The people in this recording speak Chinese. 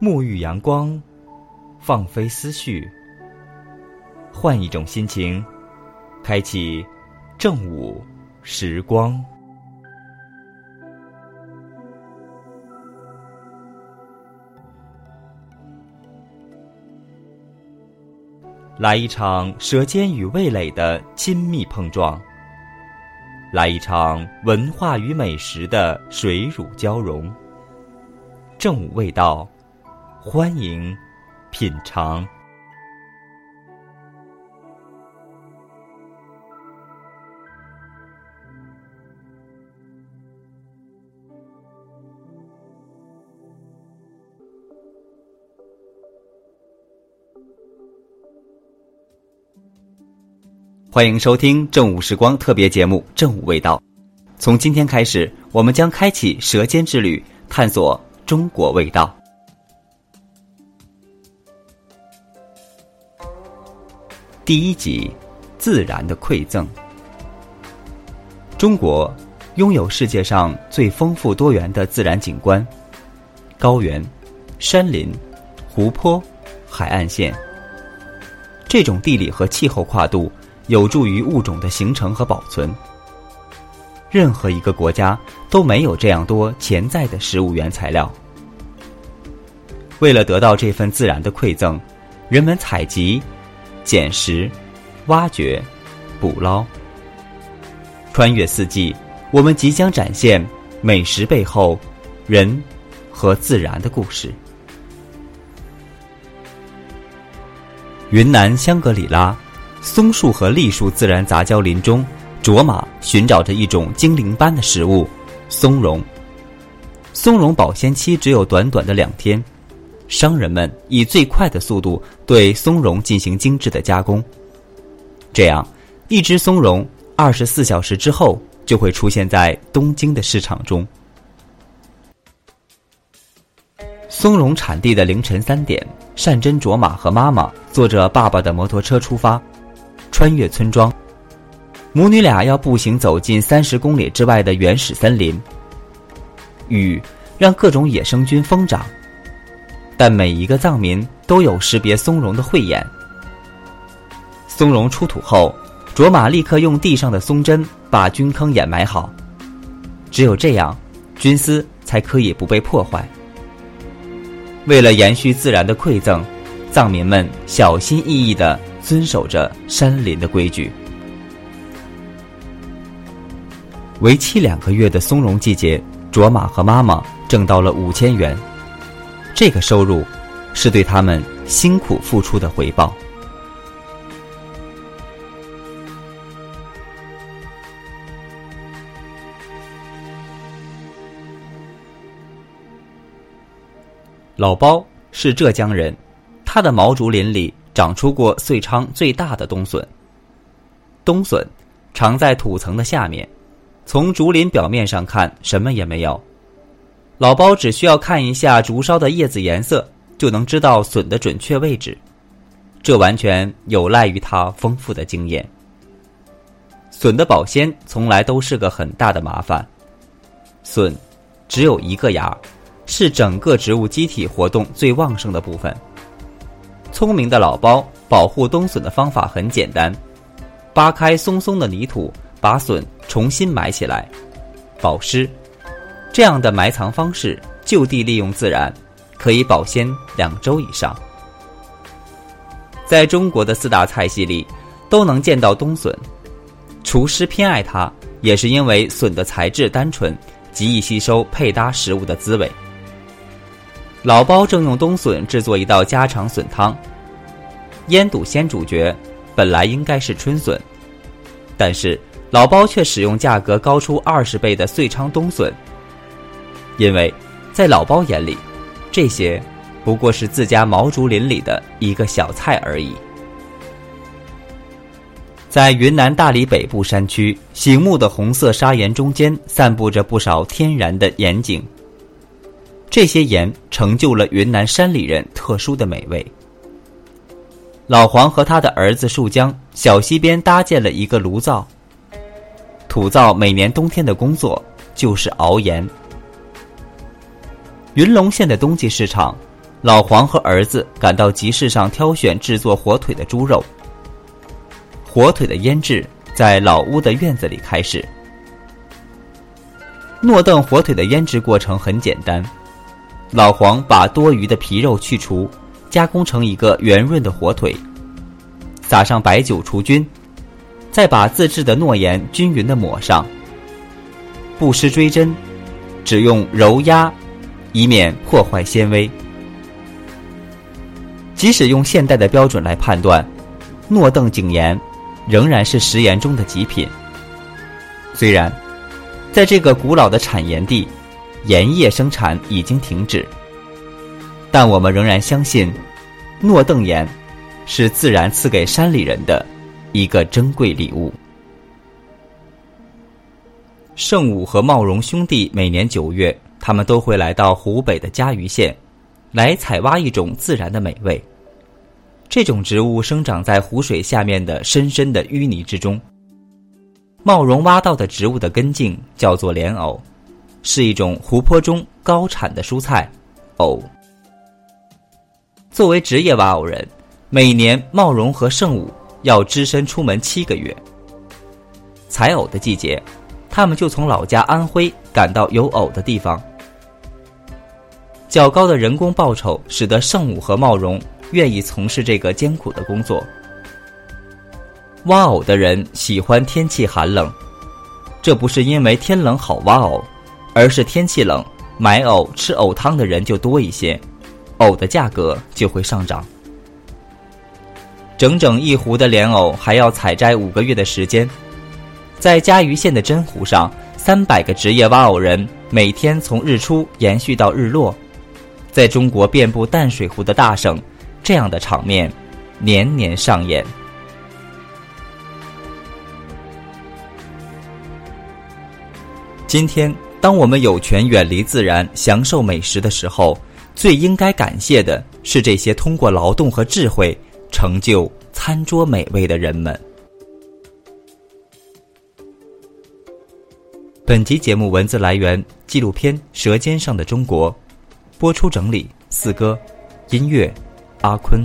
沐浴阳光，放飞思绪，换一种心情，开启正午时光。来一场舌尖与味蕾的亲密碰撞，来一场文化与美食的水乳交融。正午味道，欢迎品尝。欢迎收听正午时光特别节目《正午味道》。从今天开始，我们将开启舌尖之旅，探索中国味道。第一集：自然的馈赠。中国拥有世界上最丰富多元的自然景观：高原、山林、湖泊、海岸线。这种地理和气候跨度。有助于物种的形成和保存。任何一个国家都没有这样多潜在的食物原材料。为了得到这份自然的馈赠，人们采集、捡拾、挖掘、捕捞。穿越四季，我们即将展现美食背后人和自然的故事。云南香格里拉。松树和栗树自然杂交林中，卓玛寻找着一种精灵般的食物——松茸。松茸保鲜期只有短短的两天，商人们以最快的速度对松茸进行精致的加工。这样，一只松茸二十四小时之后就会出现在东京的市场中。松茸产地的凌晨三点，善真卓玛和妈妈坐着爸爸的摩托车出发。穿越村庄，母女俩要步行走进三十公里之外的原始森林。雨让各种野生菌疯长，但每一个藏民都有识别松茸的慧眼。松茸出土后，卓玛立刻用地上的松针把菌坑掩埋好，只有这样，菌丝才可以不被破坏。为了延续自然的馈赠，藏民们小心翼翼的。遵守着山林的规矩。为期两个月的松茸季节，卓玛和妈妈挣到了五千元。这个收入是对他们辛苦付出的回报。老包是浙江人，他的毛竹林里。长出过遂昌最大的冬笋。冬笋长在土层的下面，从竹林表面上看什么也没有。老包只需要看一下竹梢的叶子颜色，就能知道笋的准确位置。这完全有赖于他丰富的经验。笋的保鲜从来都是个很大的麻烦。笋只有一个芽，是整个植物机体活动最旺盛的部分。聪明的老包保护冬笋的方法很简单：扒开松松的泥土，把笋重新埋起来，保湿。这样的埋藏方式就地利用自然，可以保鲜两周以上。在中国的四大菜系里，都能见到冬笋。厨师偏爱它，也是因为笋的材质单纯，极易吸收配搭食物的滋味。老包正用冬笋制作一道家常笋汤。腌笃鲜主角本来应该是春笋，但是老包却使用价格高出二十倍的遂昌冬笋，因为在老包眼里，这些不过是自家毛竹林里的一个小菜而已。在云南大理北部山区，醒目的红色砂岩中间，散布着不少天然的岩井。这些盐成就了云南山里人特殊的美味。老黄和他的儿子树江小溪边搭建了一个炉灶。土灶每年冬天的工作就是熬盐。云龙县的冬季市场，老黄和儿子赶到集市上挑选制作火腿的猪肉。火腿的腌制在老屋的院子里开始。诺邓火腿的腌制过程很简单，老黄把多余的皮肉去除，加工成一个圆润的火腿，撒上白酒除菌，再把自制的诺盐均匀的抹上。不施追针，只用揉压，以免破坏纤维。即使用现代的标准来判断，诺邓井盐仍然是食盐中的极品。虽然。在这个古老的产盐地，盐业生产已经停止，但我们仍然相信，诺邓盐是自然赐给山里人的一个珍贵礼物。圣武和茂荣兄弟每年九月，他们都会来到湖北的嘉鱼县，来采挖一种自然的美味。这种植物生长在湖水下面的深深的淤泥之中。茂荣挖到的植物的根茎叫做莲藕，是一种湖泊中高产的蔬菜。藕作为职业挖藕人，每年茂荣和圣武要只身出门七个月。采藕的季节，他们就从老家安徽赶到有藕的地方。较高的人工报酬使得圣武和茂荣愿意从事这个艰苦的工作。挖藕的人喜欢天气寒冷，这不是因为天冷好挖藕，而是天气冷，买藕吃藕汤的人就多一些，藕的价格就会上涨。整整一湖的莲藕还要采摘五个月的时间，在嘉鱼县的真湖上，三百个职业挖藕人每天从日出延续到日落，在中国遍布淡水湖的大省，这样的场面年年上演。今天，当我们有权远离自然、享受美食的时候，最应该感谢的是这些通过劳动和智慧成就餐桌美味的人们。本集节目文字来源纪录片《舌尖上的中国》，播出整理四哥，音乐阿坤。